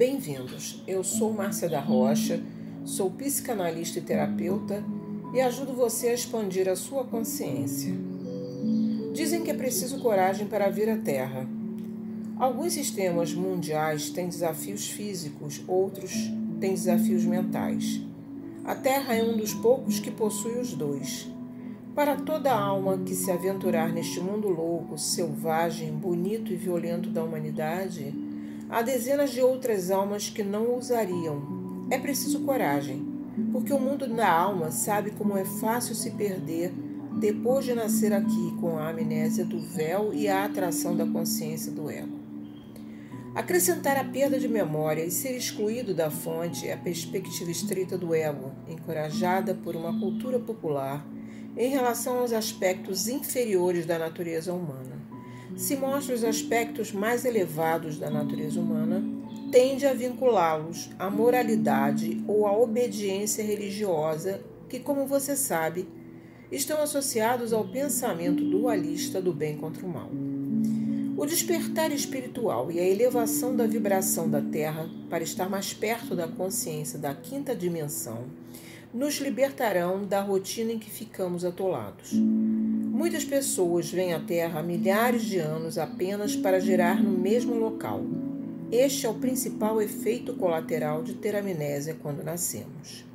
Bem-vindos. Eu sou Márcia da Rocha, sou psicanalista e terapeuta e ajudo você a expandir a sua consciência. Dizem que é preciso coragem para vir à Terra. Alguns sistemas mundiais têm desafios físicos, outros têm desafios mentais. A Terra é um dos poucos que possui os dois. Para toda alma que se aventurar neste mundo louco, selvagem, bonito e violento da humanidade, há dezenas de outras almas que não ousariam. É preciso coragem, porque o mundo da alma sabe como é fácil se perder depois de nascer aqui com a amnésia do véu e a atração da consciência do ego. Acrescentar a perda de memória e ser excluído da fonte é a perspectiva estreita do ego, encorajada por uma cultura popular em relação aos aspectos inferiores da natureza humana. Se mostra os aspectos mais elevados da natureza humana, tende a vinculá-los à moralidade ou à obediência religiosa, que, como você sabe, estão associados ao pensamento dualista do bem contra o mal. O despertar espiritual e a elevação da vibração da Terra para estar mais perto da consciência da quinta dimensão nos libertarão da rotina em que ficamos atolados. Muitas pessoas vêm à Terra há milhares de anos apenas para gerar no mesmo local. Este é o principal efeito colateral de ter amnésia quando nascemos.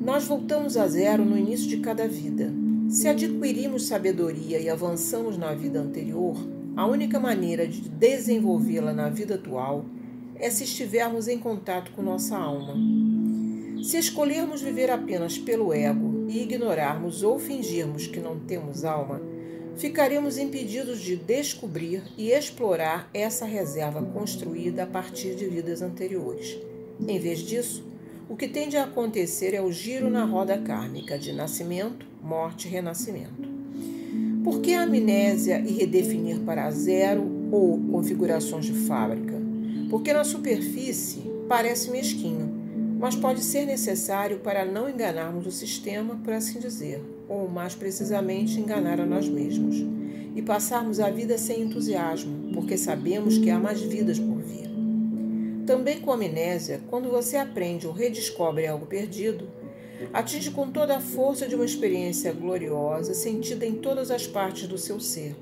Nós voltamos a zero no início de cada vida. Se adquirimos sabedoria e avançamos na vida anterior, a única maneira de desenvolvê-la na vida atual é se estivermos em contato com nossa alma. Se escolhermos viver apenas pelo ego e ignorarmos ou fingirmos que não temos alma, ficaremos impedidos de descobrir e explorar essa reserva construída a partir de vidas anteriores. Em vez disso, o que tende a acontecer é o giro na roda kármica de nascimento, morte e renascimento. Por que a amnésia e redefinir para zero ou configurações de fábrica? Porque na superfície parece mesquinho, mas pode ser necessário para não enganarmos o sistema, por assim dizer, ou mais precisamente enganar a nós mesmos, e passarmos a vida sem entusiasmo, porque sabemos que há mais vidas por vir. Também com amnésia, quando você aprende ou redescobre algo perdido, atinge com toda a força de uma experiência gloriosa sentida em todas as partes do seu ser.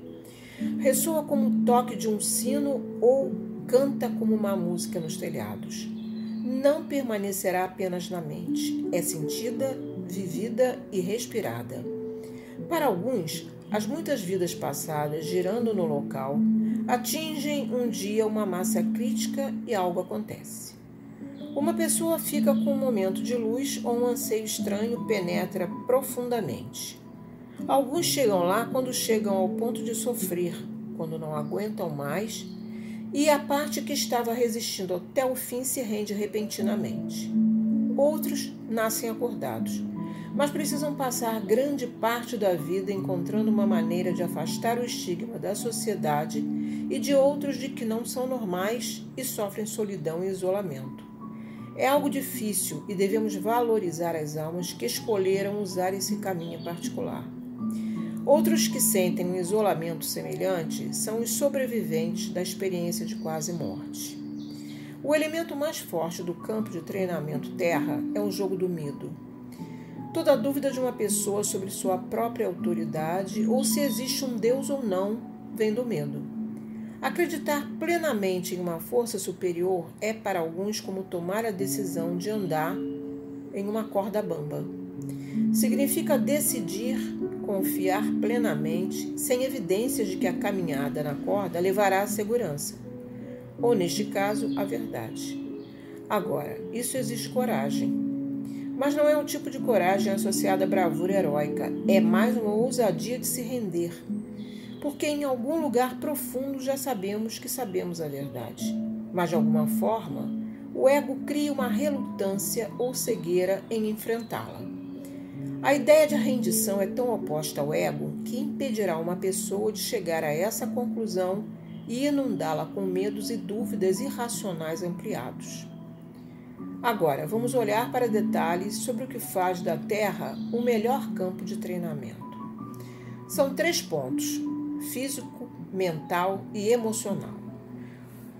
Ressoa como o toque de um sino ou canta como uma música nos telhados não permanecerá apenas na mente, é sentida, vivida e respirada. Para alguns, as muitas vidas passadas girando no local atingem um dia uma massa crítica e algo acontece. Uma pessoa fica com um momento de luz ou um anseio estranho penetra profundamente. Alguns chegam lá quando chegam ao ponto de sofrer, quando não aguentam mais e a parte que estava resistindo até o fim se rende repentinamente. Outros nascem acordados, mas precisam passar grande parte da vida encontrando uma maneira de afastar o estigma da sociedade e de outros de que não são normais e sofrem solidão e isolamento. É algo difícil e devemos valorizar as almas que escolheram usar esse caminho particular. Outros que sentem um isolamento semelhante são os sobreviventes da experiência de quase morte. O elemento mais forte do campo de treinamento Terra é o jogo do medo. Toda dúvida de uma pessoa sobre sua própria autoridade ou se existe um Deus ou não vem do medo. Acreditar plenamente em uma força superior é para alguns como tomar a decisão de andar em uma corda bamba. Significa decidir confiar plenamente, sem evidências de que a caminhada na corda levará à segurança, ou neste caso, à verdade. Agora, isso exige coragem. Mas não é um tipo de coragem associada à bravura heróica, é mais uma ousadia de se render. Porque em algum lugar profundo já sabemos que sabemos a verdade. Mas de alguma forma, o ego cria uma relutância ou cegueira em enfrentá-la. A ideia de rendição é tão oposta ao ego que impedirá uma pessoa de chegar a essa conclusão e inundá-la com medos e dúvidas irracionais ampliados. Agora, vamos olhar para detalhes sobre o que faz da Terra o melhor campo de treinamento. São três pontos: físico, mental e emocional.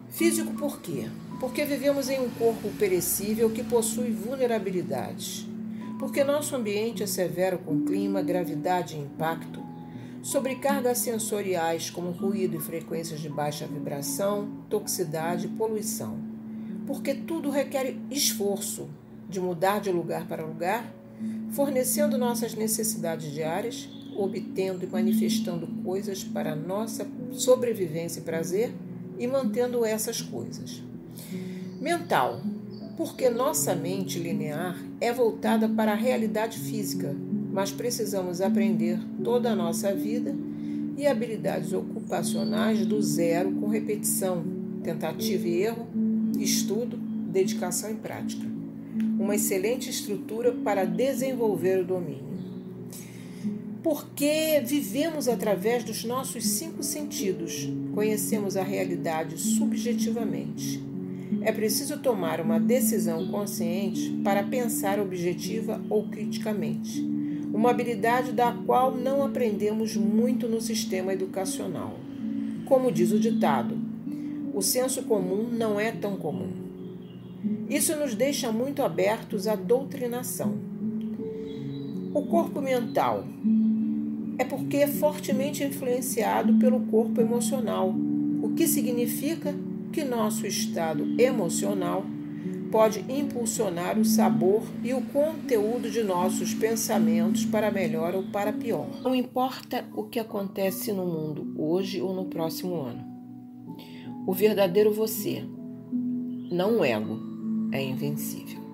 Físico por quê? Porque vivemos em um corpo perecível que possui vulnerabilidades. Porque nosso ambiente é severo com clima, gravidade e impacto, sobrecargas sensoriais como ruído e frequências de baixa vibração, toxicidade e poluição. Porque tudo requer esforço de mudar de lugar para lugar, fornecendo nossas necessidades diárias, obtendo e manifestando coisas para nossa sobrevivência e prazer e mantendo essas coisas. Mental, porque nossa mente linear é voltada para a realidade física, mas precisamos aprender toda a nossa vida e habilidades ocupacionais do zero com repetição, tentativa e erro, estudo, dedicação e prática. Uma excelente estrutura para desenvolver o domínio. Porque vivemos através dos nossos cinco sentidos, conhecemos a realidade subjetivamente. É preciso tomar uma decisão consciente para pensar objetiva ou criticamente, uma habilidade da qual não aprendemos muito no sistema educacional. Como diz o ditado, o senso comum não é tão comum. Isso nos deixa muito abertos à doutrinação. O corpo mental é porque é fortemente influenciado pelo corpo emocional, o que significa que nosso estado emocional pode impulsionar o sabor e o conteúdo de nossos pensamentos para melhor ou para pior. Não importa o que acontece no mundo hoje ou no próximo ano. O verdadeiro você, não o ego, é invencível.